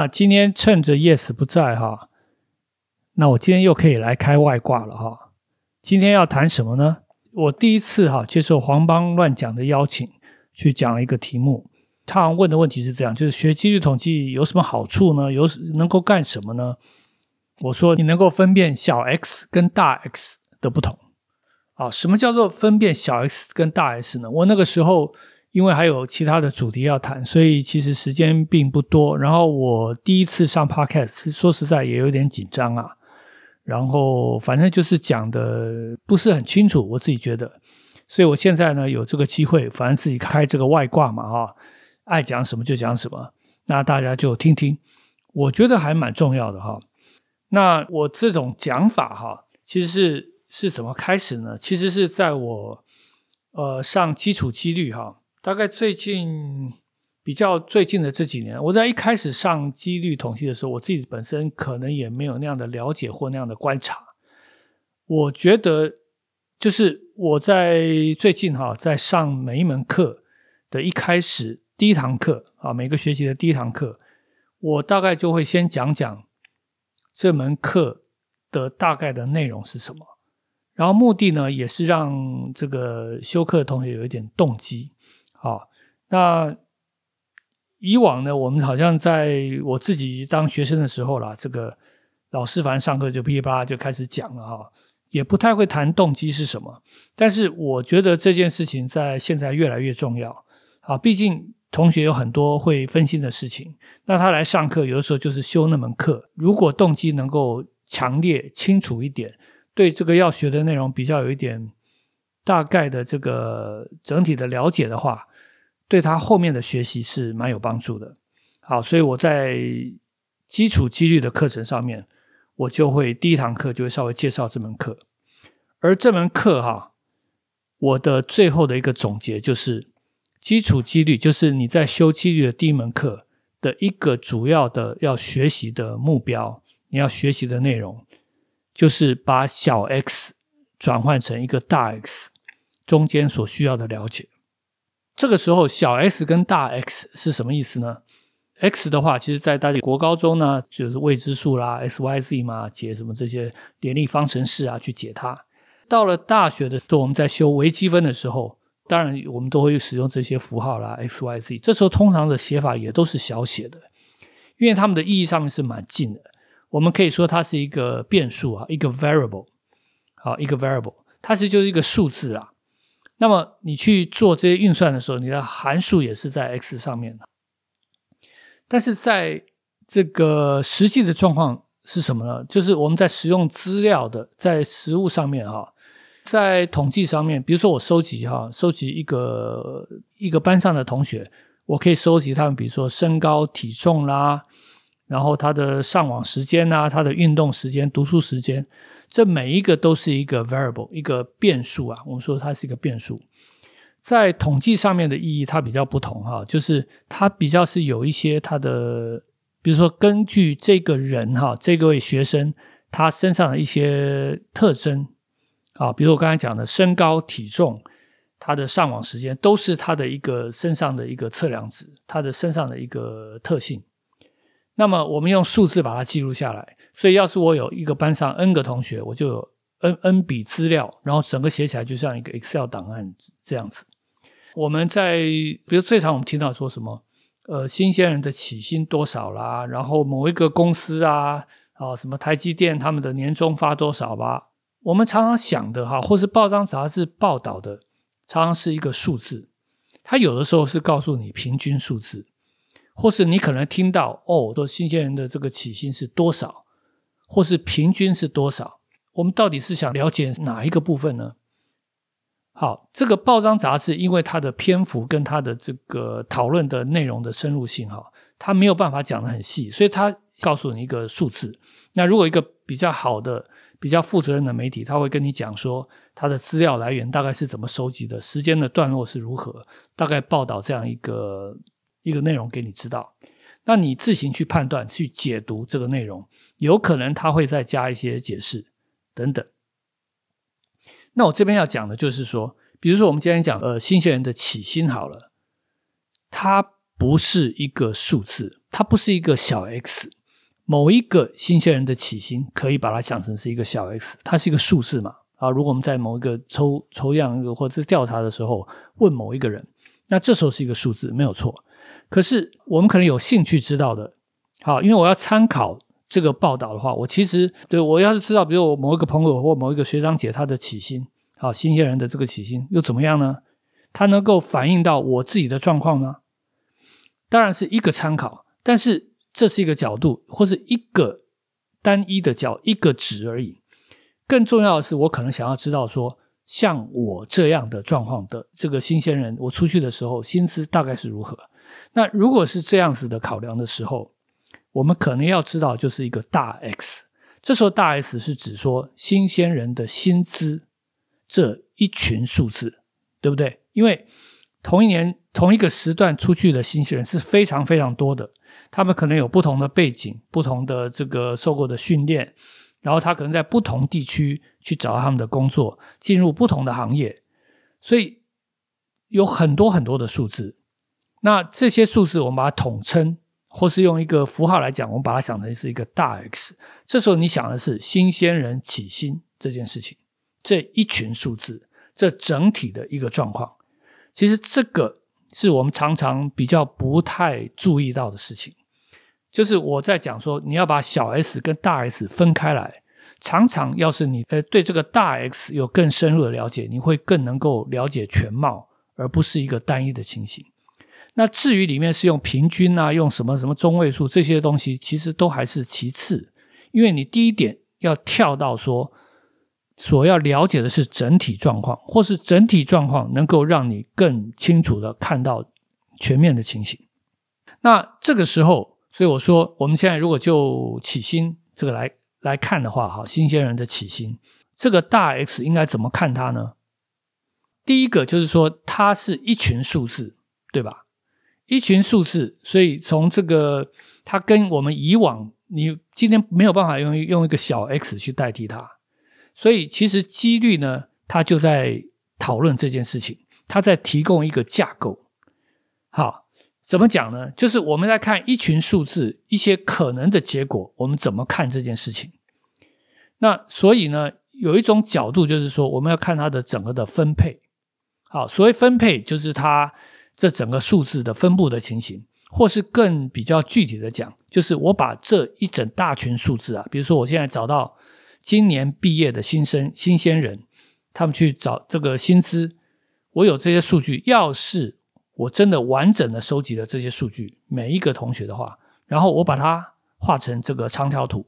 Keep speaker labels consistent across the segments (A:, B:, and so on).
A: 那今天趁着 Yes 不在哈，那我今天又可以来开外挂了哈。今天要谈什么呢？我第一次哈接受黄邦乱讲的邀请，去讲一个题目。他问的问题是这样：就是学几率统计有什么好处呢？有能够干什么呢？我说你能够分辨小 x 跟大 X 的不同。啊，什么叫做分辨小 x 跟大 S 呢？我那个时候。因为还有其他的主题要谈，所以其实时间并不多。然后我第一次上 podcast，说实在也有点紧张啊。然后反正就是讲的不是很清楚，我自己觉得。所以我现在呢有这个机会，反正自己开这个外挂嘛，哈，爱讲什么就讲什么，那大家就听听。我觉得还蛮重要的哈。那我这种讲法哈，其实是是怎么开始呢？其实是在我呃上基础几率哈。大概最近比较最近的这几年，我在一开始上几率统计的时候，我自己本身可能也没有那样的了解或那样的观察。我觉得，就是我在最近哈，在上每一门课的一开始第一堂课啊，每个学期的第一堂课，我大概就会先讲讲这门课的大概的内容是什么，然后目的呢，也是让这个修课的同学有一点动机。好，那以往呢，我们好像在我自己当学生的时候啦，这个老师反正上课就噼里啪啦就开始讲了哈，也不太会谈动机是什么。但是我觉得这件事情在现在越来越重要啊，毕竟同学有很多会分心的事情，那他来上课有的时候就是修那门课，如果动机能够强烈清楚一点，对这个要学的内容比较有一点大概的这个整体的了解的话。对他后面的学习是蛮有帮助的。好，所以我在基础几率的课程上面，我就会第一堂课就会稍微介绍这门课。而这门课哈，我的最后的一个总结就是，基础几率就是你在修几率的第一门课的一个主要的要学习的目标，你要学习的内容，就是把小 x 转换成一个大 X 中间所需要的了解。这个时候，小 s 跟大 X 是什么意思呢？x 的话，其实在大家国高中呢，就是未知数啦，x、y、z 嘛，解什么这些联立方程式啊，去解它。到了大学的时候，我们在修微积分的时候，当然我们都会使用这些符号啦，x、y、z。这时候通常的写法也都是小写的，因为它们的意义上面是蛮近的。我们可以说它是一个变数啊，一个 variable，好，一个 variable，它其实就是一个数字啊。那么你去做这些运算的时候，你的函数也是在 x 上面的。但是在这个实际的状况是什么呢？就是我们在使用资料的，在实物上面哈，在统计上面，比如说我收集哈，收集一个一个班上的同学，我可以收集他们，比如说身高、体重啦，然后他的上网时间啊，他的运动时间、读书时间。这每一个都是一个 variable，一个变数啊。我们说它是一个变数，在统计上面的意义它比较不同哈，就是它比较是有一些它的，比如说根据这个人哈，这个位学生他身上的一些特征啊，比如我刚才讲的身高、体重，他的上网时间，都是他的一个身上的一个测量值，他的身上的一个特性。那么我们用数字把它记录下来。所以，要是我有一个班上 n 个同学，我就有 n n 笔资料，然后整个写起来就像一个 Excel 档案这样子。我们在比如最常我们听到说什么，呃，新鲜人的起薪多少啦，然后某一个公司啊，啊，什么台积电他们的年终发多少吧？我们常常想的哈，或是报章杂志报道的，常常是一个数字，它有的时候是告诉你平均数字，或是你可能听到哦，说新鲜人的这个起薪是多少。或是平均是多少？我们到底是想了解哪一个部分呢？好，这个报章杂志因为它的篇幅跟它的这个讨论的内容的深入性，哈，它没有办法讲的很细，所以它告诉你一个数字。那如果一个比较好的、比较负责任的媒体，他会跟你讲说，它的资料来源大概是怎么收集的，时间的段落是如何，大概报道这样一个一个内容给你知道。那你自行去判断、去解读这个内容，有可能他会再加一些解释等等。那我这边要讲的就是说，比如说我们今天讲呃新鲜人的起薪好了，他不是一个数字，它不是一个小 x。某一个新鲜人的起薪，可以把它想成是一个小 x，它是一个数字嘛？啊，如果我们在某一个抽抽样或者是调查的时候问某一个人，那这时候是一个数字，没有错。可是我们可能有兴趣知道的，好，因为我要参考这个报道的话，我其实对我要是知道，比如我某一个朋友或某一个学长姐他的起薪，好，新鲜人的这个起薪又怎么样呢？他能够反映到我自己的状况吗？当然是一个参考，但是。这是一个角度，或是一个单一的角一个值而已。更重要的是，我可能想要知道说，像我这样的状况的这个新鲜人，我出去的时候薪资大概是如何？那如果是这样子的考量的时候，我们可能要知道就是一个大 X。这时候大 S 是指说新鲜人的薪资这一群数字，对不对？因为同一年同一个时段出去的新鲜人是非常非常多的。他们可能有不同的背景，不同的这个受过的训练，然后他可能在不同地区去找他们的工作，进入不同的行业，所以有很多很多的数字。那这些数字我们把它统称，或是用一个符号来讲，我们把它想成是一个大 X。这时候你想的是新鲜人起薪这件事情，这一群数字，这整体的一个状况，其实这个是我们常常比较不太注意到的事情。就是我在讲说，你要把小 S 跟大 S 分开来。常常要是你呃对这个大 X 有更深入的了解，你会更能够了解全貌，而不是一个单一的情形。那至于里面是用平均啊，用什么什么中位数这些东西，其实都还是其次。因为你第一点要跳到说，所要了解的是整体状况，或是整体状况能够让你更清楚的看到全面的情形。那这个时候。所以我说，我们现在如果就起薪这个来来看的话，哈，新鲜人的起薪，这个大 X 应该怎么看它呢？第一个就是说，它是一群数字，对吧？一群数字，所以从这个，它跟我们以往，你今天没有办法用用一个小 x 去代替它，所以其实几率呢，它就在讨论这件事情，它在提供一个架构，好。怎么讲呢？就是我们在看一群数字，一些可能的结果，我们怎么看这件事情？那所以呢，有一种角度就是说，我们要看它的整个的分配。好，所谓分配，就是它这整个数字的分布的情形，或是更比较具体的讲，就是我把这一整大群数字啊，比如说我现在找到今年毕业的新生新鲜人，他们去找这个薪资，我有这些数据，要是。我真的完整的收集了这些数据，每一个同学的话，然后我把它画成这个长条图，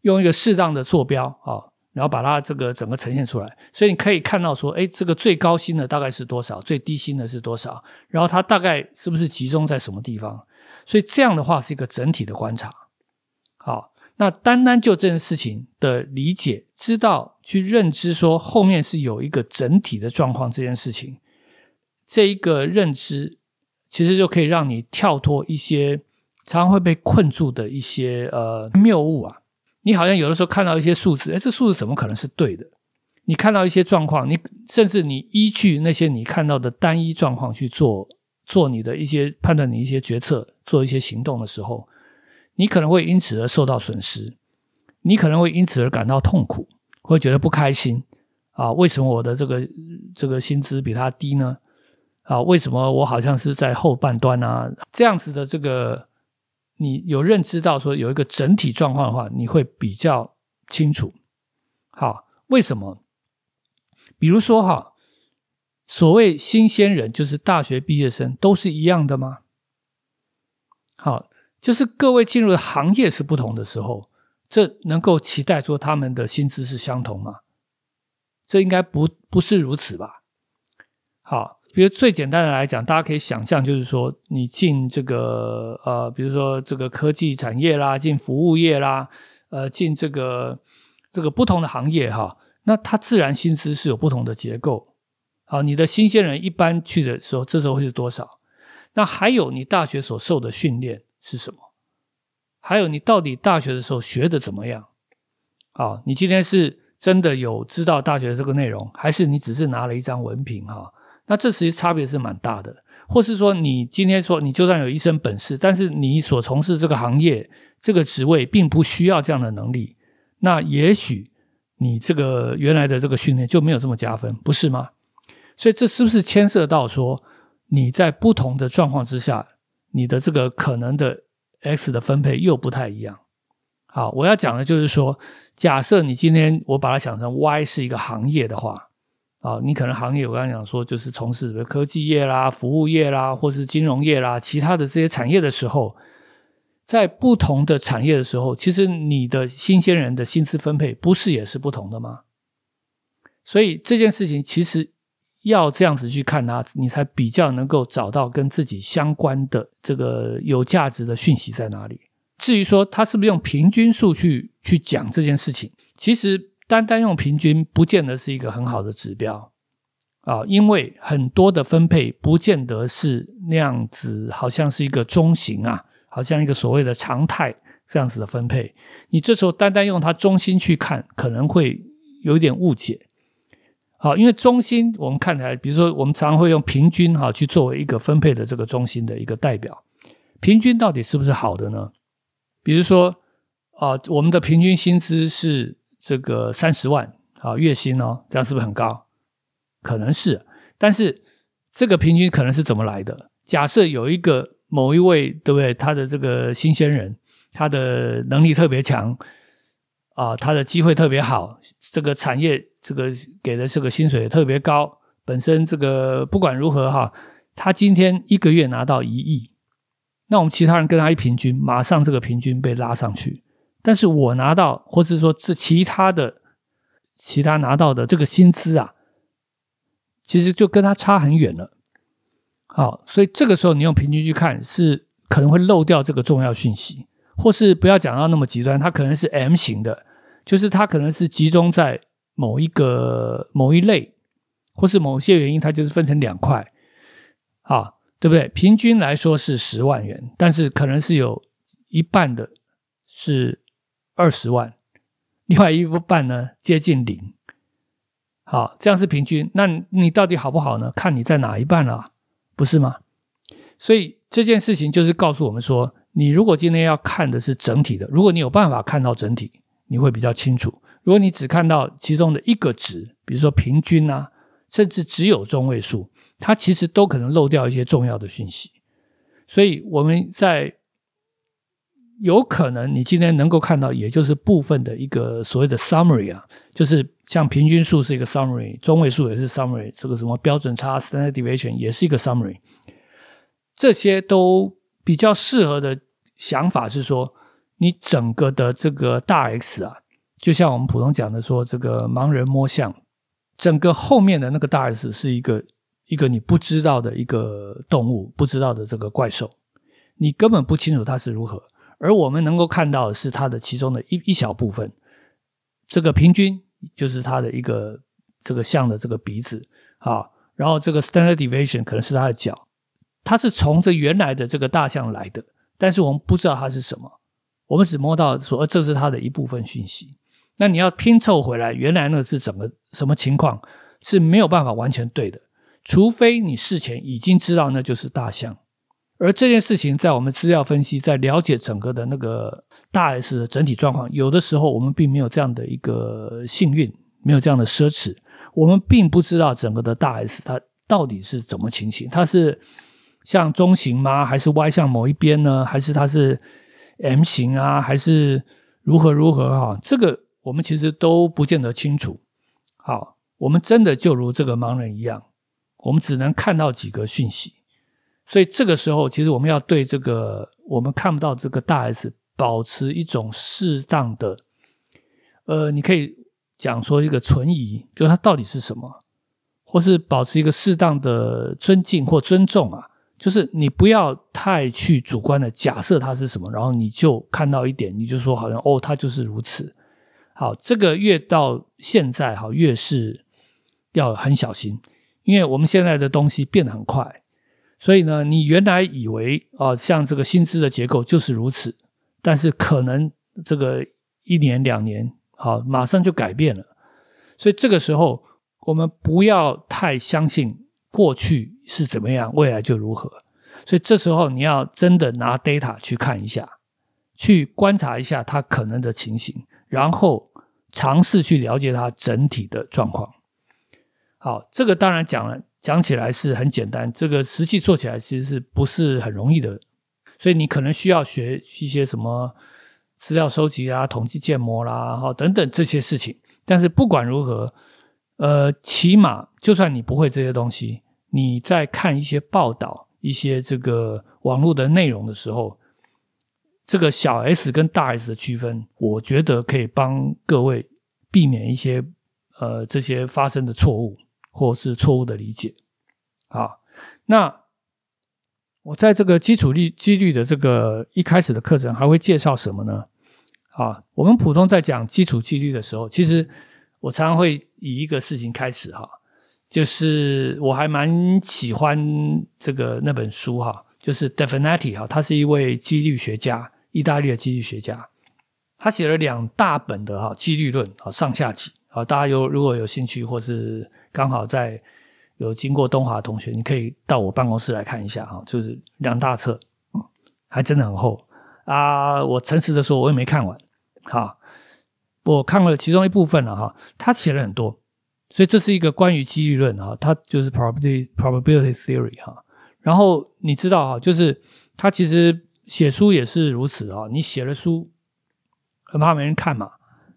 A: 用一个适当的坐标啊，然后把它这个整个呈现出来。所以你可以看到说，哎，这个最高薪的大概是多少，最低薪的是多少，然后它大概是不是集中在什么地方？所以这样的话是一个整体的观察。好，那单单就这件事情的理解，知道去认知说后面是有一个整体的状况这件事情。这一个认知，其实就可以让你跳脱一些常常会被困住的一些呃谬误啊。你好像有的时候看到一些数字，哎，这数字怎么可能是对的？你看到一些状况，你甚至你依据那些你看到的单一状况去做做你的一些判断，你一些决策，做一些行动的时候，你可能会因此而受到损失，你可能会因此而感到痛苦，会觉得不开心啊？为什么我的这个这个薪资比他低呢？啊，为什么我好像是在后半端啊？这样子的这个，你有认知到说有一个整体状况的话，你会比较清楚。好，为什么？比如说哈，所谓新鲜人，就是大学毕业生，都是一样的吗？好，就是各位进入的行业是不同的时候，这能够期待说他们的薪资是相同吗？这应该不不是如此吧？好。比如最简单的来讲，大家可以想象，就是说你进这个呃，比如说这个科技产业啦，进服务业啦，呃，进这个这个不同的行业哈，那它自然薪资是有不同的结构。好，你的新鲜人一般去的时候，这时候会是多少？那还有你大学所受的训练是什么？还有你到底大学的时候学的怎么样？好，你今天是真的有知道大学的这个内容，还是你只是拿了一张文凭哈？那这其实差别是蛮大的。或是说你今天说你就算有一身本事，但是你所从事这个行业这个职位并不需要这样的能力，那也许你这个原来的这个训练就没有这么加分，不是吗？所以这是不是牵涉到说你在不同的状况之下，你的这个可能的 X 的分配又不太一样？好，我要讲的就是说，假设你今天我把它想成 Y 是一个行业的话，啊，你可能行业我刚才讲说就是从事科技业啦、服务业啦，或是金融业啦，其他的这些产业的时候，在不同的产业的时候，其实你的新鲜人的薪资分配不是也是不同的吗？所以这件事情其实要这样子去看它，你才比较能够找到跟自己相关的这个有价值的讯息在哪里。至于说他是不是用平均数去去讲这件事情，其实单单用平均不见得是一个很好的指标啊，因为很多的分配不见得是那样子，好像是一个中型啊，好像一个所谓的常态这样子的分配。你这时候单单用它中心去看，可能会有一点误解。好，因为中心我们看起来，比如说我们常常会用平均哈去作为一个分配的这个中心的一个代表，平均到底是不是好的呢？比如说，啊，我们的平均薪资是这个三十万啊，月薪哦，这样是不是很高？可能是，但是这个平均可能是怎么来的？假设有一个某一位，对不对？他的这个新鲜人，他的能力特别强，啊，他的机会特别好，这个产业这个给的这个薪水也特别高，本身这个不管如何哈，他今天一个月拿到一亿。那我们其他人跟他一平均，马上这个平均被拉上去。但是我拿到，或是说这其他的其他拿到的这个薪资啊，其实就跟他差很远了。好，所以这个时候你用平均去看，是可能会漏掉这个重要讯息，或是不要讲到那么极端，它可能是 M 型的，就是它可能是集中在某一个某一类，或是某些原因，它就是分成两块。啊。对不对？平均来说是十万元，但是可能是有一半的是二十万，另外一半呢接近零。好，这样是平均。那你到底好不好呢？看你在哪一半了，不是吗？所以这件事情就是告诉我们说，你如果今天要看的是整体的，如果你有办法看到整体，你会比较清楚。如果你只看到其中的一个值，比如说平均啊，甚至只有中位数。它其实都可能漏掉一些重要的讯息，所以我们在有可能你今天能够看到，也就是部分的一个所谓的 summary 啊，就是像平均数是一个 summary，中位数也是 summary，这个什么标准差 standard deviation 也是一个 summary，这些都比较适合的想法是说，你整个的这个大 X 啊，就像我们普通讲的说，这个盲人摸象，整个后面的那个大 S 是一个。一个你不知道的一个动物，不知道的这个怪兽，你根本不清楚它是如何。而我们能够看到的是它的其中的一一小部分。这个平均就是它的一个这个象的这个鼻子啊，然后这个 standard deviation 可能是它的脚，它是从这原来的这个大象来的，但是我们不知道它是什么，我们只摸到说这是它的一部分讯息。那你要拼凑回来，原来那是怎么什么情况是没有办法完全对的。除非你事前已经知道那就是大象，而这件事情在我们资料分析，在了解整个的那个大 S 的整体状况，有的时候我们并没有这样的一个幸运，没有这样的奢侈，我们并不知道整个的大 S 它到底是怎么情形，它是像中型吗？还是歪向某一边呢？还是它是 M 型啊？还是如何如何哈？这个我们其实都不见得清楚。好，我们真的就如这个盲人一样。我们只能看到几个讯息，所以这个时候，其实我们要对这个我们看不到这个大 S 保持一种适当的，呃，你可以讲说一个存疑，就它到底是什么，或是保持一个适当的尊敬或尊重啊，就是你不要太去主观的假设它是什么，然后你就看到一点，你就说好像哦，它就是如此。好，这个越到现在哈，越是要很小心。因为我们现在的东西变得很快，所以呢，你原来以为啊，像这个薪资的结构就是如此，但是可能这个一年两年，好，马上就改变了。所以这个时候，我们不要太相信过去是怎么样，未来就如何。所以这时候你要真的拿 data 去看一下，去观察一下它可能的情形，然后尝试去了解它整体的状况。好，这个当然讲了，讲起来是很简单，这个实际做起来其实是不是很容易的。所以你可能需要学一些什么资料收集啊、统计建模啦，哈等等这些事情。但是不管如何，呃，起码就算你不会这些东西，你在看一些报道、一些这个网络的内容的时候，这个小 S 跟大 S 的区分，我觉得可以帮各位避免一些呃这些发生的错误或是错误的理解。好，那。我在这个基础率几率的这个一开始的课程还会介绍什么呢？啊，我们普通在讲基础几率的时候，其实我常常会以一个事情开始哈，就是我还蛮喜欢这个那本书哈，就是 Definiti 哈，他是一位几率学家，意大利的几率学家，他写了两大本的哈几率论啊上下集啊，大家有如果有兴趣或是刚好在。有经过东华同学，你可以到我办公室来看一下哈，就是两大册，还真的很厚啊。我诚实的说，我也没看完，哈，我看了其中一部分了哈。他写了很多，所以这是一个关于几率论哈，它就是 probability probability theory 哈。然后你知道哈，就是他其实写书也是如此啊。你写了书，很怕没人看嘛，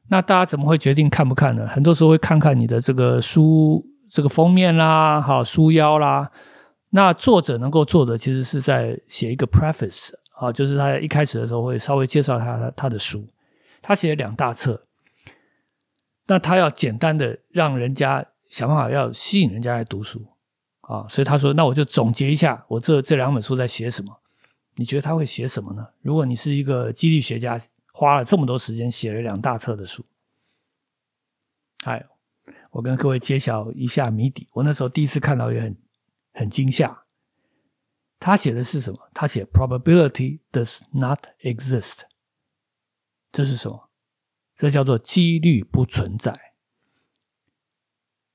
A: 那大家怎么会决定看不看呢？很多时候会看看你的这个书。这个封面啦，好书腰啦，那作者能够做的其实是在写一个 preface 啊，就是他一开始的时候会稍微介绍他他的书，他写了两大册，那他要简单的让人家想办法要吸引人家来读书。啊，所以他说，那我就总结一下我这这两本书在写什么，你觉得他会写什么呢？如果你是一个激励学家，花了这么多时间写了两大册的书，还有。我跟各位揭晓一下谜底。我那时候第一次看到也很很惊吓。他写的是什么？他写 “probability does not exist”，这是什么？这叫做几率不存在。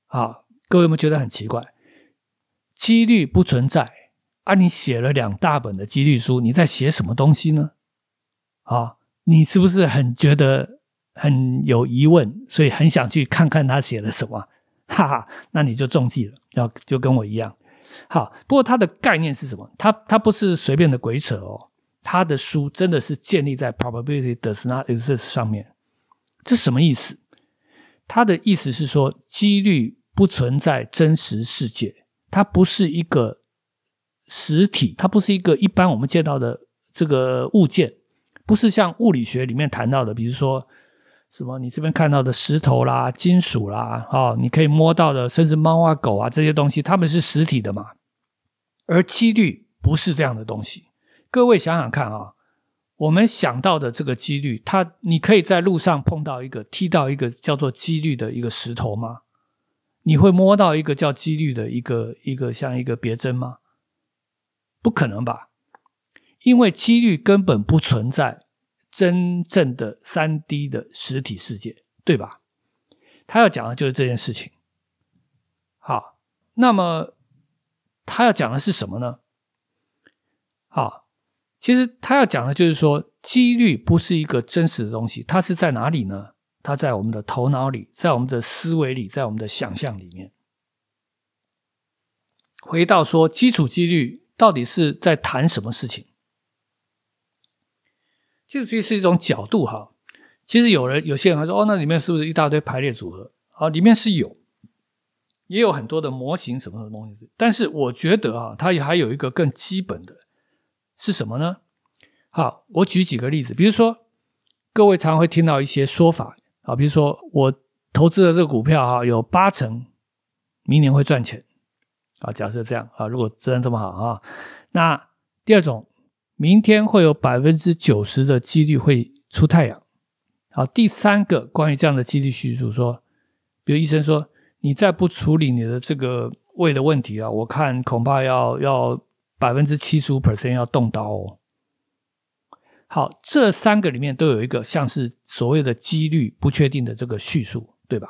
A: 啊，各位有没有觉得很奇怪？几率不存在啊！你写了两大本的几率书，你在写什么东西呢？啊，你是不是很觉得？很有疑问，所以很想去看看他写了什么，哈哈，那你就中计了，要就跟我一样。好，不过他的概念是什么？他他不是随便的鬼扯哦，他的书真的是建立在 probability does not exist 上面。这什么意思？他的意思是说，几率不存在真实世界，它不是一个实体，它不是一个一般我们见到的这个物件，不是像物理学里面谈到的，比如说。什么？你这边看到的石头啦、金属啦，哦，你可以摸到的，甚至猫啊、狗啊这些东西，它们是实体的嘛？而几率不是这样的东西。各位想想看啊，我们想到的这个几率，它你可以在路上碰到一个踢到一个叫做几率的一个石头吗？你会摸到一个叫几率的一个一个像一个别针吗？不可能吧？因为几率根本不存在。真正的三 D 的实体世界，对吧？他要讲的就是这件事情。好，那么他要讲的是什么呢？好，其实他要讲的就是说，几率不是一个真实的东西，它是在哪里呢？它在我们的头脑里，在我们的思维里，在我们的想象里面。回到说，基础几率到底是在谈什么事情？基础几率是一种角度哈，其实有人有些人还说哦，那里面是不是一大堆排列组合？啊，里面是有，也有很多的模型什么的东西。但是我觉得啊，它也还有一个更基本的，是什么呢？好，我举几个例子，比如说各位常会听到一些说法啊，比如说我投资的这个股票哈，有八成明年会赚钱啊，假设这样啊，如果真的这么好啊，那第二种。明天会有百分之九十的几率会出太阳。好，第三个关于这样的几率叙述说，比如医生说，你再不处理你的这个胃的问题啊，我看恐怕要要百分之七十五 percent 要动刀哦。好，这三个里面都有一个像是所谓的几率不确定的这个叙述，对吧？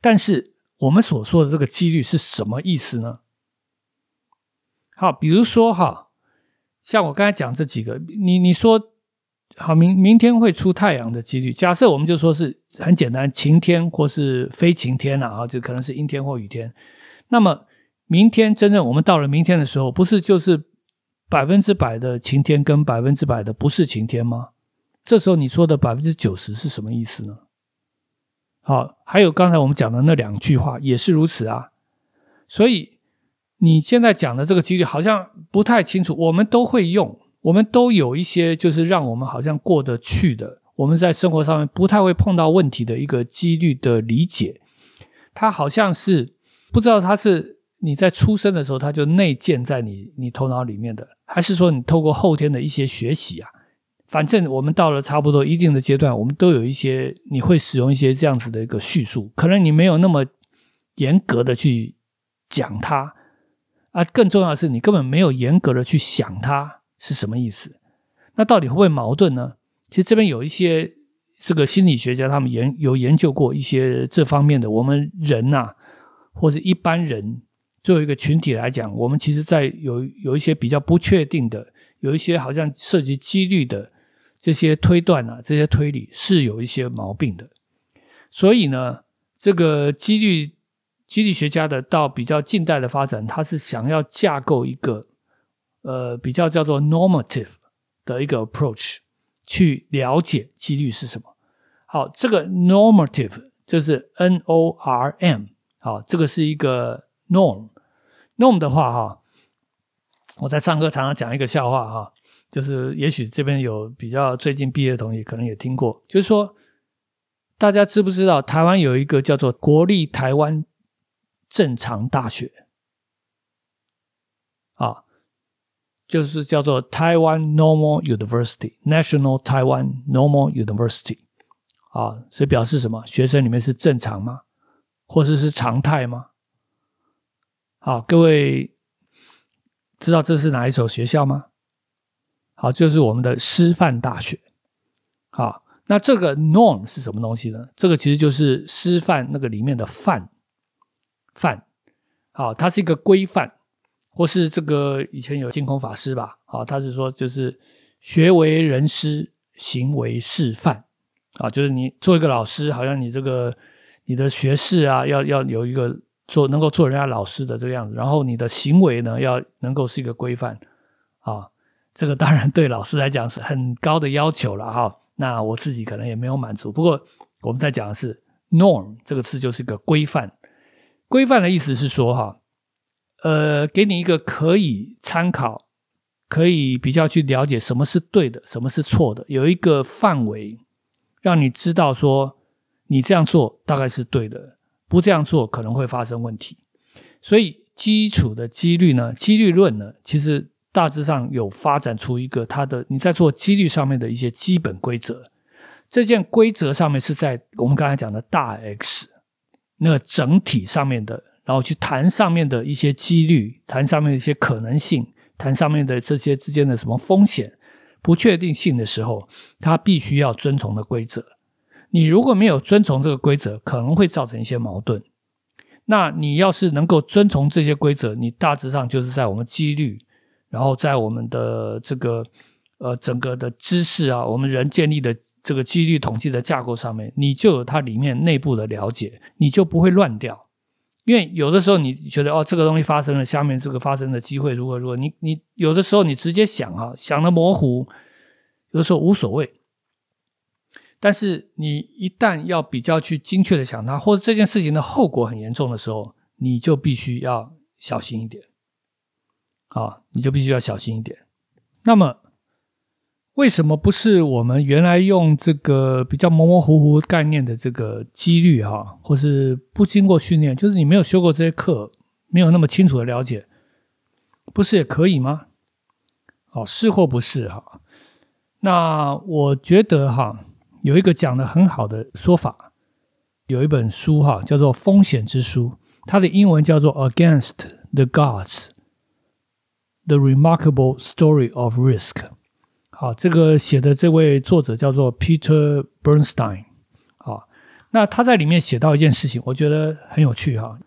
A: 但是我们所说的这个几率是什么意思呢？好，比如说哈，像我刚才讲这几个，你你说好明明天会出太阳的几率，假设我们就说是很简单，晴天或是非晴天啊，啊，就可能是阴天或雨天。那么明天真正我们到了明天的时候，不是就是百分之百的晴天跟百分之百的不是晴天吗？这时候你说的百分之九十是什么意思呢？好，还有刚才我们讲的那两句话也是如此啊。所以你现在讲的这个几率好像不太清楚，我们都会用，我们都有一些就是让我们好像过得去的，我们在生活上面不太会碰到问题的一个几率的理解，它好像是。不知道它是你在出生的时候，它就内建在你你头脑里面的，还是说你透过后天的一些学习啊？反正我们到了差不多一定的阶段，我们都有一些你会使用一些这样子的一个叙述，可能你没有那么严格的去讲它啊，更重要的是你根本没有严格的去想它是什么意思。那到底会不会矛盾呢？其实这边有一些这个心理学家他们研有研究过一些这方面的，我们人呐。或者一般人作为一个群体来讲，我们其实，在有有一些比较不确定的，有一些好像涉及几率的这些推断啊，这些推理是有一些毛病的。所以呢，这个几率几率学家的到比较近代的发展，他是想要架构一个呃比较叫做 normative 的一个 approach 去了解几率是什么。好，这个 normative 就是 N O R M。好，这个是一个 norm，norm 的话哈，我在上课常常讲一个笑话哈，就是也许这边有比较最近毕业的同学可能也听过，就是说大家知不知道台湾有一个叫做国立台湾正常大学啊，就是叫做台湾 Normal University，National Taiwan Normal University 啊，所以表示什么？学生里面是正常吗？或者是常态吗？好，各位知道这是哪一所学校吗？好，就是我们的师范大学。好，那这个 norm 是什么东西呢？这个其实就是师范那个里面的范范。好，它是一个规范，或是这个以前有净空法师吧？好，他是说就是学为人师，行为示范。啊，就是你做一个老师，好像你这个。你的学识啊，要要有一个做能够做人家老师的这个样子，然后你的行为呢，要能够是一个规范啊。这个当然对老师来讲是很高的要求了哈。那我自己可能也没有满足。不过我们在讲的是 norm 这个词就是一个规范。规范的意思是说哈，呃，给你一个可以参考，可以比较去了解什么是对的，什么是错的，有一个范围让你知道说。你这样做大概是对的，不这样做可能会发生问题。所以基础的几率呢，几率论呢，其实大致上有发展出一个它的你在做几率上面的一些基本规则。这件规则上面是在我们刚才讲的大 X 那整体上面的，然后去谈上面的一些几率，谈上面的一些可能性，谈上面的这些之间的什么风险、不确定性的时候，它必须要遵从的规则。你如果没有遵从这个规则，可能会造成一些矛盾。那你要是能够遵从这些规则，你大致上就是在我们几率，然后在我们的这个呃整个的知识啊，我们人建立的这个几率统计的架构上面，你就有它里面内部的了解，你就不会乱掉。因为有的时候你觉得哦，这个东西发生了，下面这个发生的机会如何如何，你你有的时候你直接想啊，想的模糊，有的时候无所谓。但是你一旦要比较去精确的想它，或者这件事情的后果很严重的时候，你就必须要小心一点，啊，你就必须要小心一点。那么，为什么不是我们原来用这个比较模模糊糊概念的这个几率哈，或是不经过训练，就是你没有修过这些课，没有那么清楚的了解，不是也可以吗？哦，是或不是哈？那我觉得哈。有一个讲的很好的说法，有一本书哈，叫做《风险之书》，它的英文叫做《Against the Gods: The Remarkable Story of Risk》。好，这个写的这位作者叫做 Peter Bernstein。好，那他在里面写到一件事情，我觉得很有趣哈。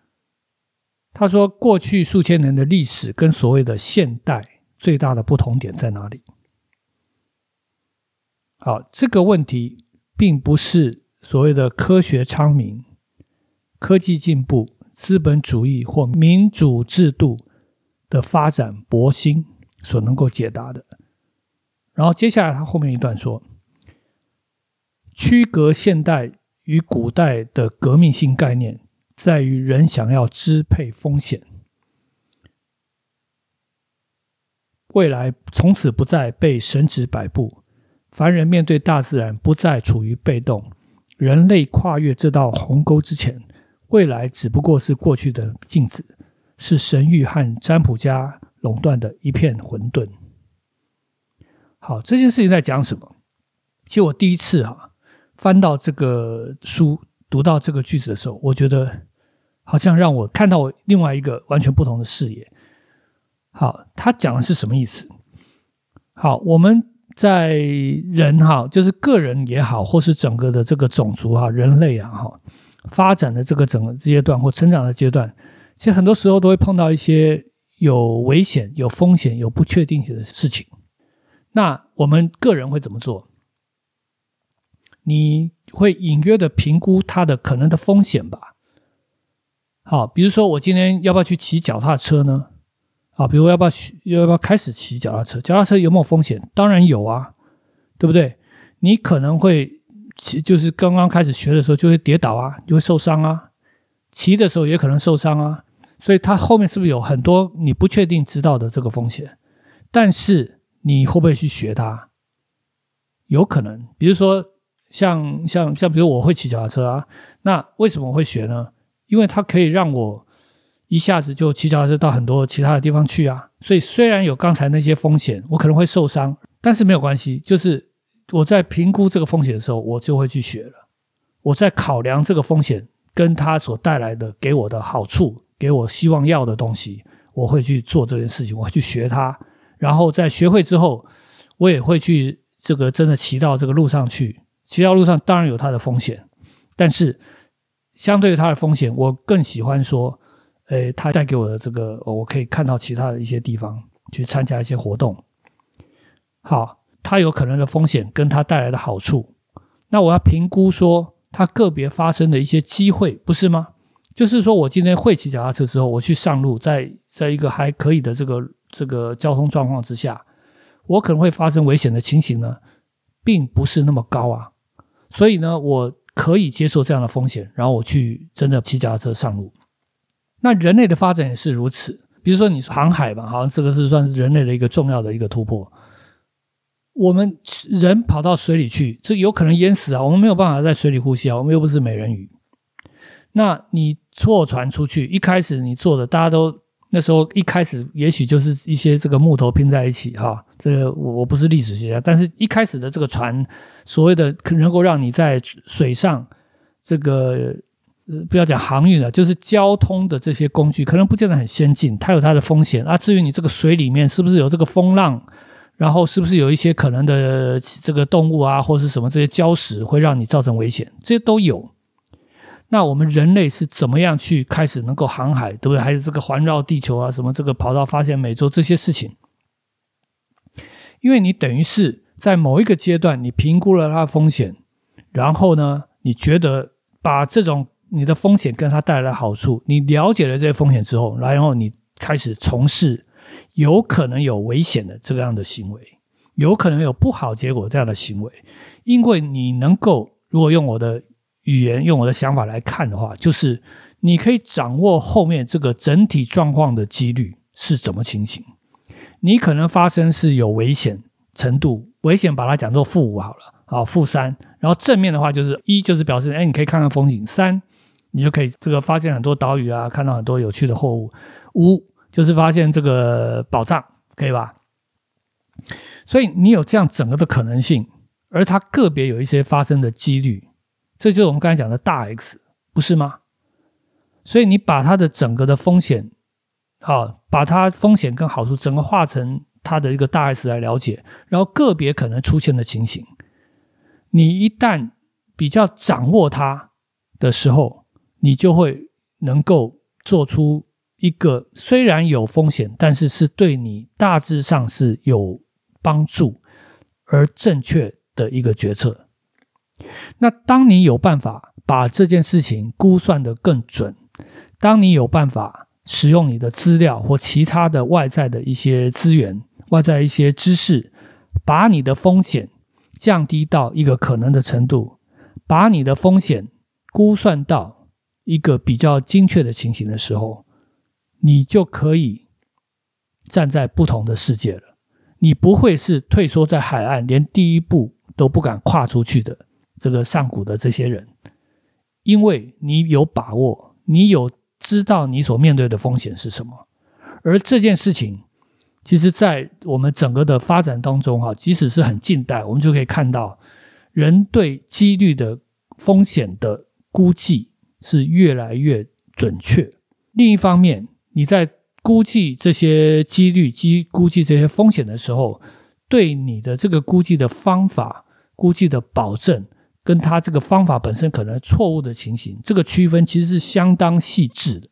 A: 他说，过去数千年的历史跟所谓的现代最大的不同点在哪里？好，这个问题并不是所谓的科学昌明、科技进步、资本主义或民主制度的发展博兴所能够解答的。然后接下来他后面一段说，区隔现代与古代的革命性概念。在于人想要支配风险，未来从此不再被神指摆布，凡人面对大自然不再处于被动，人类跨越这道鸿沟之前，未来只不过是过去的镜子，是神谕和占卜家垄断的一片混沌。好，这件事情在讲什么？其实我第一次哈翻到这个书，读到这个句子的时候，我觉得。好像让我看到另外一个完全不同的视野。好，他讲的是什么意思？好，我们在人哈，就是个人也好，或是整个的这个种族哈，人类啊哈，发展的这个整个阶段或成长的阶段，其实很多时候都会碰到一些有危险、有风险、有不确定性的事情。那我们个人会怎么做？你会隐约的评估它的可能的风险吧？好，比如说我今天要不要去骑脚踏车呢？啊，比如要不要去要不要开始骑脚踏车？脚踏车有没有风险？当然有啊，对不对？你可能会骑，就是刚刚开始学的时候就会跌倒啊，就会受伤啊。骑的时候也可能受伤啊，所以它后面是不是有很多你不确定知道的这个风险？但是你会不会去学它？有可能，比如说像像像，比如我会骑脚踏车啊，那为什么会学呢？因为它可以让我一下子就骑脚踏车到很多其他的地方去啊，所以虽然有刚才那些风险，我可能会受伤，但是没有关系。就是我在评估这个风险的时候，我就会去学了。我在考量这个风险跟它所带来的给我的好处，给我希望要的东西，我会去做这件事情，我会去学它。然后在学会之后，我也会去这个真的骑到这个路上去。骑到路上当然有它的风险，但是。相对于它的风险，我更喜欢说，诶，它带给我的这个，我可以看到其他的一些地方去参加一些活动。好，它有可能的风险跟它带来的好处，那我要评估说它个别发生的一些机会，不是吗？就是说我今天会骑脚踏车之后，我去上路，在在一个还可以的这个这个交通状况之下，我可能会发生危险的情形呢，并不是那么高啊。所以呢，我。可以接受这样的风险，然后我去真的骑脚踏车上路。那人类的发展也是如此。比如说，你说航海吧，好像这个是算是人类的一个重要的一个突破。我们人跑到水里去，这有可能淹死啊！我们没有办法在水里呼吸啊！我们又不是美人鱼。那你坐船出去，一开始你坐的，大家都。那时候一开始也许就是一些这个木头拼在一起哈，这个我我不是历史学家，但是一开始的这个船，所谓的能够让你在水上这个不要讲航运了，就是交通的这些工具，可能不见得很先进，它有它的风险啊。至于你这个水里面是不是有这个风浪，然后是不是有一些可能的这个动物啊，或是什么这些礁石会让你造成危险，这些都有。那我们人类是怎么样去开始能够航海，对不对？还有这个环绕地球啊，什么这个跑到发现美洲这些事情，因为你等于是在某一个阶段，你评估了它的风险，然后呢，你觉得把这种你的风险跟它带来的好处，你了解了这些风险之后，然后你开始从事有可能有危险的这样的行为，有可能有不好结果这样的行为，因为你能够如果用我的。语言用我的想法来看的话，就是你可以掌握后面这个整体状况的几率是怎么情形。你可能发生是有危险程度，危险把它讲作负五好了，好负三。然后正面的话就是一，就是表示哎，你可以看看风景；三，你就可以这个发现很多岛屿啊，看到很多有趣的货物；五，就是发现这个宝藏，可以吧？所以你有这样整个的可能性，而它个别有一些发生的几率。这就是我们刚才讲的大 X，不是吗？所以你把它的整个的风险，好，把它风险跟好处整个化成它的一个大 S 来了解，然后个别可能出现的情形，你一旦比较掌握它，的时候，你就会能够做出一个虽然有风险，但是是对你大致上是有帮助而正确的一个决策。那当你有办法把这件事情估算得更准，当你有办法使用你的资料或其他的外在的一些资源、外在一些知识，把你的风险降低到一个可能的程度，把你的风险估算到一个比较精确的情形的时候，你就可以站在不同的世界了。你不会是退缩在海岸，连第一步都不敢跨出去的。这个上古的这些人，因为你有把握，你有知道你所面对的风险是什么，而这件事情，其实，在我们整个的发展当中，哈，即使是很近代，我们就可以看到，人对几率的风险的估计是越来越准确。另一方面，你在估计这些几率、估估计这些风险的时候，对你的这个估计的方法、估计的保证。跟他这个方法本身可能错误的情形，这个区分其实是相当细致的，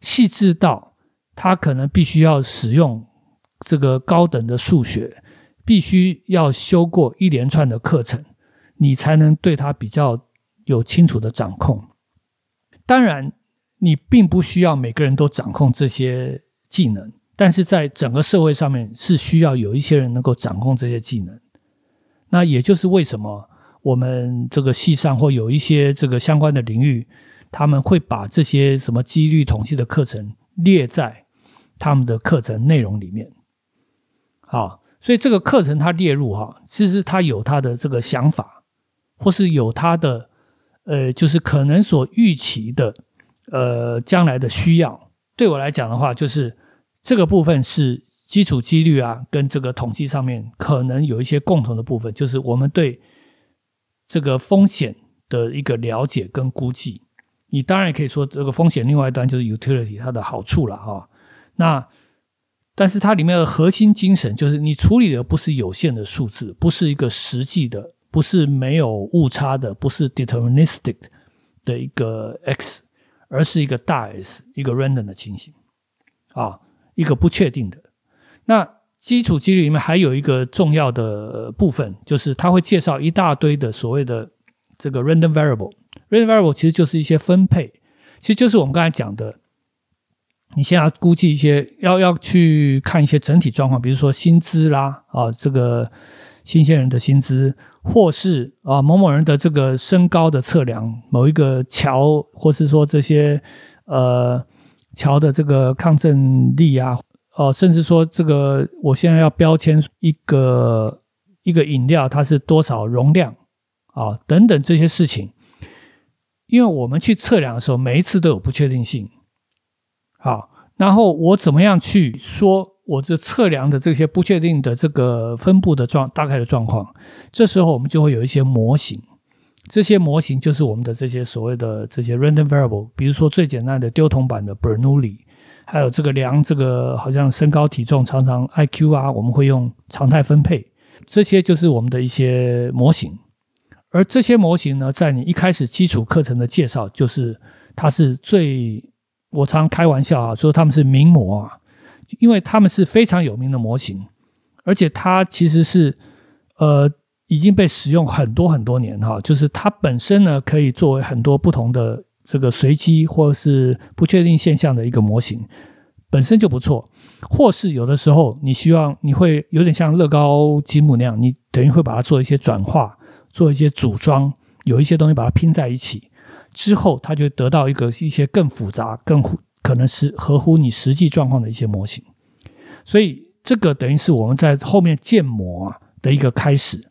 A: 细致到他可能必须要使用这个高等的数学，必须要修过一连串的课程，你才能对他比较有清楚的掌控。当然，你并不需要每个人都掌控这些技能，但是在整个社会上面是需要有一些人能够掌控这些技能。那也就是为什么。我们这个系上或有一些这个相关的领域，他们会把这些什么几率统计的课程列在他们的课程内容里面。好，所以这个课程它列入哈，其实它有它的这个想法，或是有它的呃，就是可能所预期的呃将来的需要。对我来讲的话，就是这个部分是基础几率啊，跟这个统计上面可能有一些共同的部分，就是我们对。这个风险的一个了解跟估计，你当然也可以说这个风险另外一端就是 utility 它的好处了哈。那但是它里面的核心精神就是你处理的不是有限的数字，不是一个实际的，不是没有误差的，不是 deterministic 的一个 x，而是一个大 S，一个 random 的情形啊，一个不确定的那。基础几率里面还有一个重要的部分，就是它会介绍一大堆的所谓的这个 random variable。random variable 其实就是一些分配，其实就是我们刚才讲的，你现在估计一些要要去看一些整体状况，比如说薪资啦啊，这个新鲜人的薪资，或是啊某某人的这个身高的测量，某一个桥，或是说这些呃桥的这个抗震力啊。哦，甚至说这个，我现在要标签一个一个饮料，它是多少容量啊？等等这些事情，因为我们去测量的时候，每一次都有不确定性。好，然后我怎么样去说我这测量的这些不确定的这个分布的状大概的状况？这时候我们就会有一些模型，这些模型就是我们的这些所谓的这些 random variable，比如说最简单的丢铜板的 Bernoulli。还有这个量，这个好像身高体重，常常 I Q 啊，我们会用常态分配，这些就是我们的一些模型。而这些模型呢，在你一开始基础课程的介绍，就是它是最，我常开玩笑啊，说他们是名模啊，因为他们是非常有名的模型，而且它其实是呃已经被使用很多很多年哈，就是它本身呢可以作为很多不同的。这个随机或是不确定现象的一个模型本身就不错，或是有的时候你希望你会有点像乐高积木那样，你等于会把它做一些转化，做一些组装，有一些东西把它拼在一起之后，它就得到一个一些更复杂、更可能是合乎你实际状况的一些模型。所以这个等于是我们在后面建模啊的一个开始。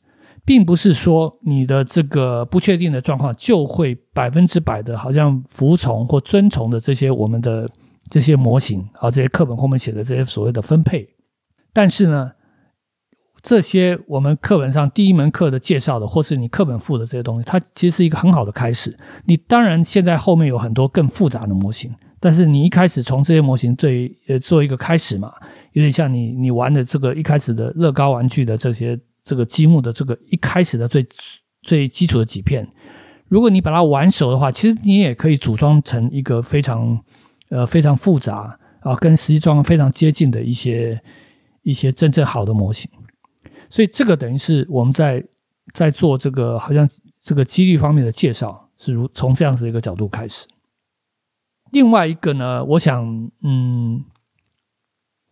A: 并不是说你的这个不确定的状况就会百分之百的，好像服从或遵从的这些我们的这些模型啊，这些课本后面写的这些所谓的分配。但是呢，这些我们课本上第一门课的介绍的，或是你课本附的这些东西，它其实是一个很好的开始。你当然现在后面有很多更复杂的模型，但是你一开始从这些模型最呃做一个开始嘛，有点像你你玩的这个一开始的乐高玩具的这些。这个积木的这个一开始的最最基础的几片，如果你把它玩熟的话，其实你也可以组装成一个非常呃非常复杂啊，跟实际状况非常接近的一些一些真正好的模型。所以这个等于是我们在在做这个好像这个几率方面的介绍，是如从这样子一个角度开始。另外一个呢，我想，嗯。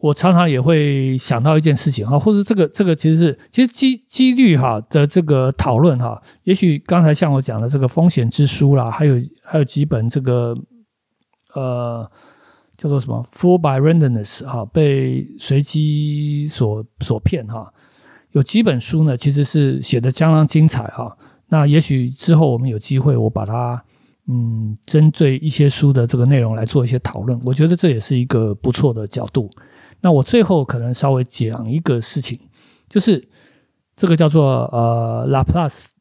A: 我常常也会想到一件事情哈，或者这个这个其实是其实几几率哈的这个讨论哈，也许刚才像我讲的这个风险之书啦，还有还有几本这个呃叫做什么 “full by randomness” 哈，被随机所所骗哈，有几本书呢，其实是写的相当精彩哈。那也许之后我们有机会，我把它嗯针对一些书的这个内容来做一些讨论，我觉得这也是一个不错的角度。那我最后可能稍微讲一个事情，就是这个叫做呃拉普拉斯，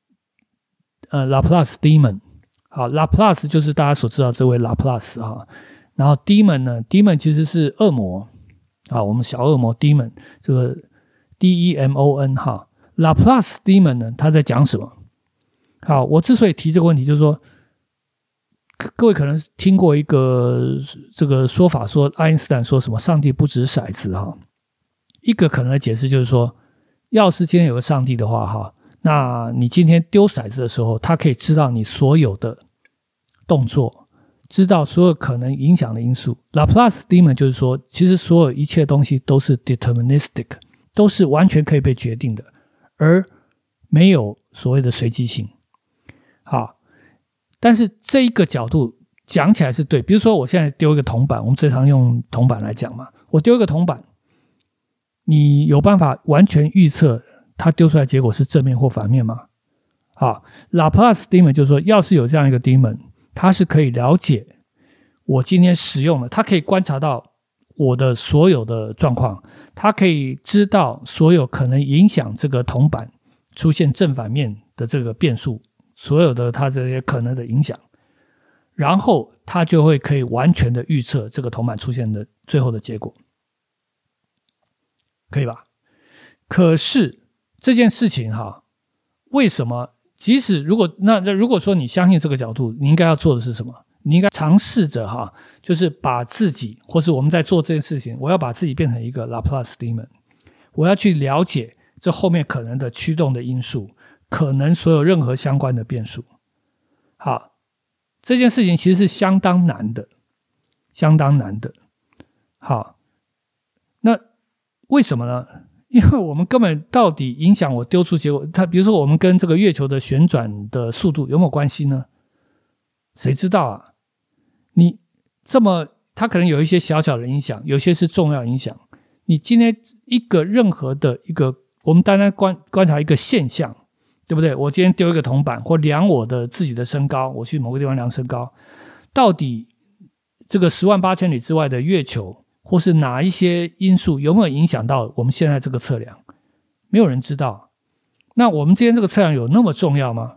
A: 呃拉普拉斯 demon，好拉普拉斯就是大家所知道这位拉普拉斯哈，然后 demon 呢，demon 其实是恶魔啊，我们小恶魔 demon 这个 D E M O N 哈，拉普拉斯 demon 呢他在讲什么？好，我之所以提这个问题，就是说。各位可能听过一个这个说法，说爱因斯坦说什么“上帝不掷骰子”哈，一个可能的解释就是说，要是今天有个上帝的话哈，那你今天丢骰子的时候，他可以知道你所有的动作，知道所有可能影响的因素。Laplace demon 就是说，其实所有一切东西都是 deterministic，都是完全可以被决定的，而没有所谓的随机性。好。但是这一个角度讲起来是对，比如说我现在丢一个铜板，我们最常用铜板来讲嘛。我丢一个铜板，你有办法完全预测它丢出来结果是正面或反面吗？好，Laplace demon 就是说，要是有这样一个 demon，它是可以了解我今天使用的，它可以观察到我的所有的状况，它可以知道所有可能影响这个铜板出现正反面的这个变数。所有的它这些可能的影响，然后它就会可以完全的预测这个铜板出现的最后的结果，可以吧？可是这件事情哈，为什么？即使如果那那如果说你相信这个角度，你应该要做的是什么？你应该尝试着哈，就是把自己，或是我们在做这件事情，我要把自己变成一个 Laplace demon，我要去了解这后面可能的驱动的因素。可能所有任何相关的变数，好，这件事情其实是相当难的，相当难的。好，那为什么呢？因为我们根本到底影响我丢出结果，它比如说我们跟这个月球的旋转的速度有没有关系呢？谁知道啊？你这么，它可能有一些小小的影响，有些是重要影响。你今天一个任何的一个，我们单单观观察一个现象。对不对？我今天丢一个铜板，或量我的自己的身高，我去某个地方量身高，到底这个十万八千里之外的月球，或是哪一些因素有没有影响到我们现在这个测量？没有人知道。那我们今天这个测量有那么重要吗？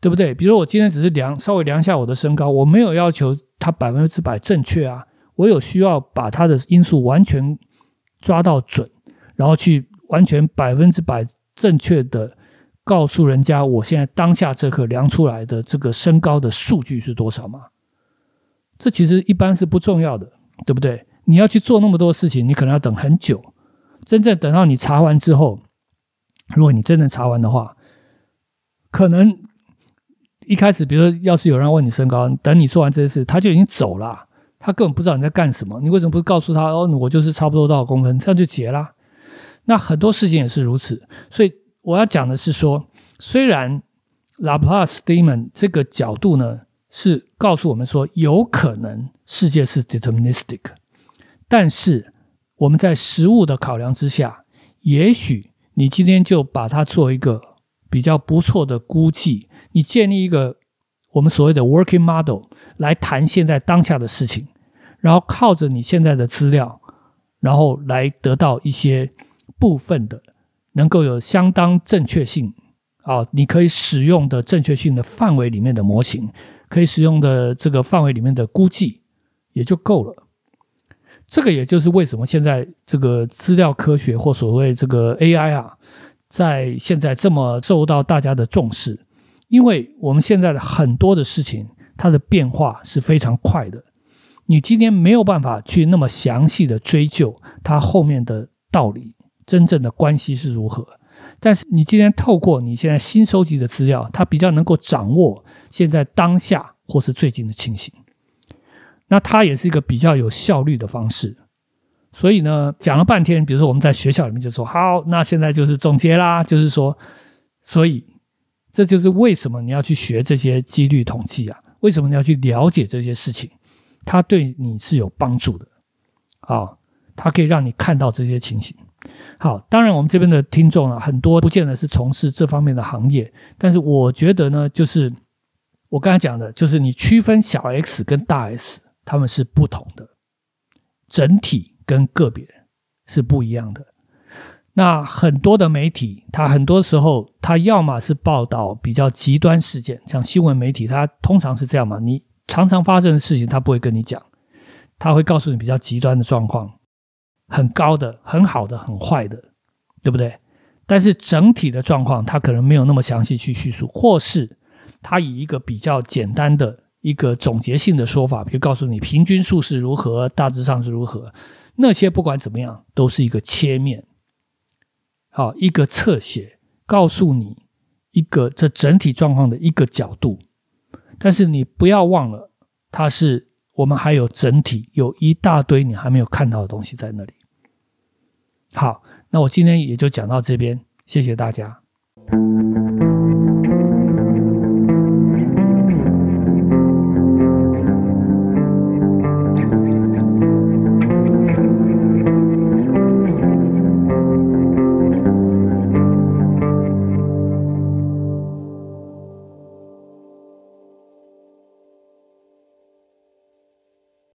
A: 对不对？比如我今天只是量稍微量一下我的身高，我没有要求它百分之百正确啊，我有需要把它的因素完全抓到准，然后去完全百分之百正确的。告诉人家我现在当下这刻量出来的这个身高的数据是多少吗？这其实一般是不重要的，对不对？你要去做那么多事情，你可能要等很久。真正等到你查完之后，如果你真的查完的话，可能一开始，比如说，要是有人问你身高，等你做完这些事，他就已经走了，他根本不知道你在干什么。你为什么不告诉他哦，我就是差不多多少公分，这样就结了？那很多事情也是如此，所以。我要讲的是说，虽然 Laplace demon 这个角度呢是告诉我们说有可能世界是 deterministic，但是我们在实物的考量之下，也许你今天就把它做一个比较不错的估计，你建立一个我们所谓的 working model 来谈现在当下的事情，然后靠着你现在的资料，然后来得到一些部分的。能够有相当正确性啊，你可以使用的正确性的范围里面的模型，可以使用的这个范围里面的估计也就够了。这个也就是为什么现在这个资料科学或所谓这个 AI 啊，在现在这么受到大家的重视，因为我们现在的很多的事情，它的变化是非常快的。你今天没有办法去那么详细的追究它后面的道理，真正的关系是如何。但是你今天透过你现在新收集的资料，它比较能够掌握现在当下或是最近的情形。那它也是一个比较有效率的方式。所以呢，讲了半天，比如说我们在学校里面就说好，那现在就是总结啦，就是说，所以这就是为什么你要去学这些几率统计啊？为什么你要去了解这些事情？它对你是有帮助的，啊，它可以让你看到这些情形。好，当然我们这边的听众啊，很多不见得是从事这方面的行业，但是我觉得呢，就是我刚才讲的，就是你区分小 x 跟大 S，他们是不同的，整体跟个别是不一样的。那很多的媒体，它很多时候，它要么是报道比较极端事件，像新闻媒体，它通常是这样嘛，你。常常发生的事情，它不会跟你讲，他会告诉你比较极端的状况，很高的、很好的、很坏的，对不对？但是整体的状况，他可能没有那么详细去叙述，或是他以一个比较简单的一个总结性的说法，比如告诉你平均数是如何，大致上是如何，那些不管怎么样，都是一个切面，好，一个侧写，告诉你一个这整体状况的一个角度。但是你不要忘了，它是我们还有整体，有一大堆你还没有看到的东西在那里。好，那我今天也就讲到这边，谢谢大家。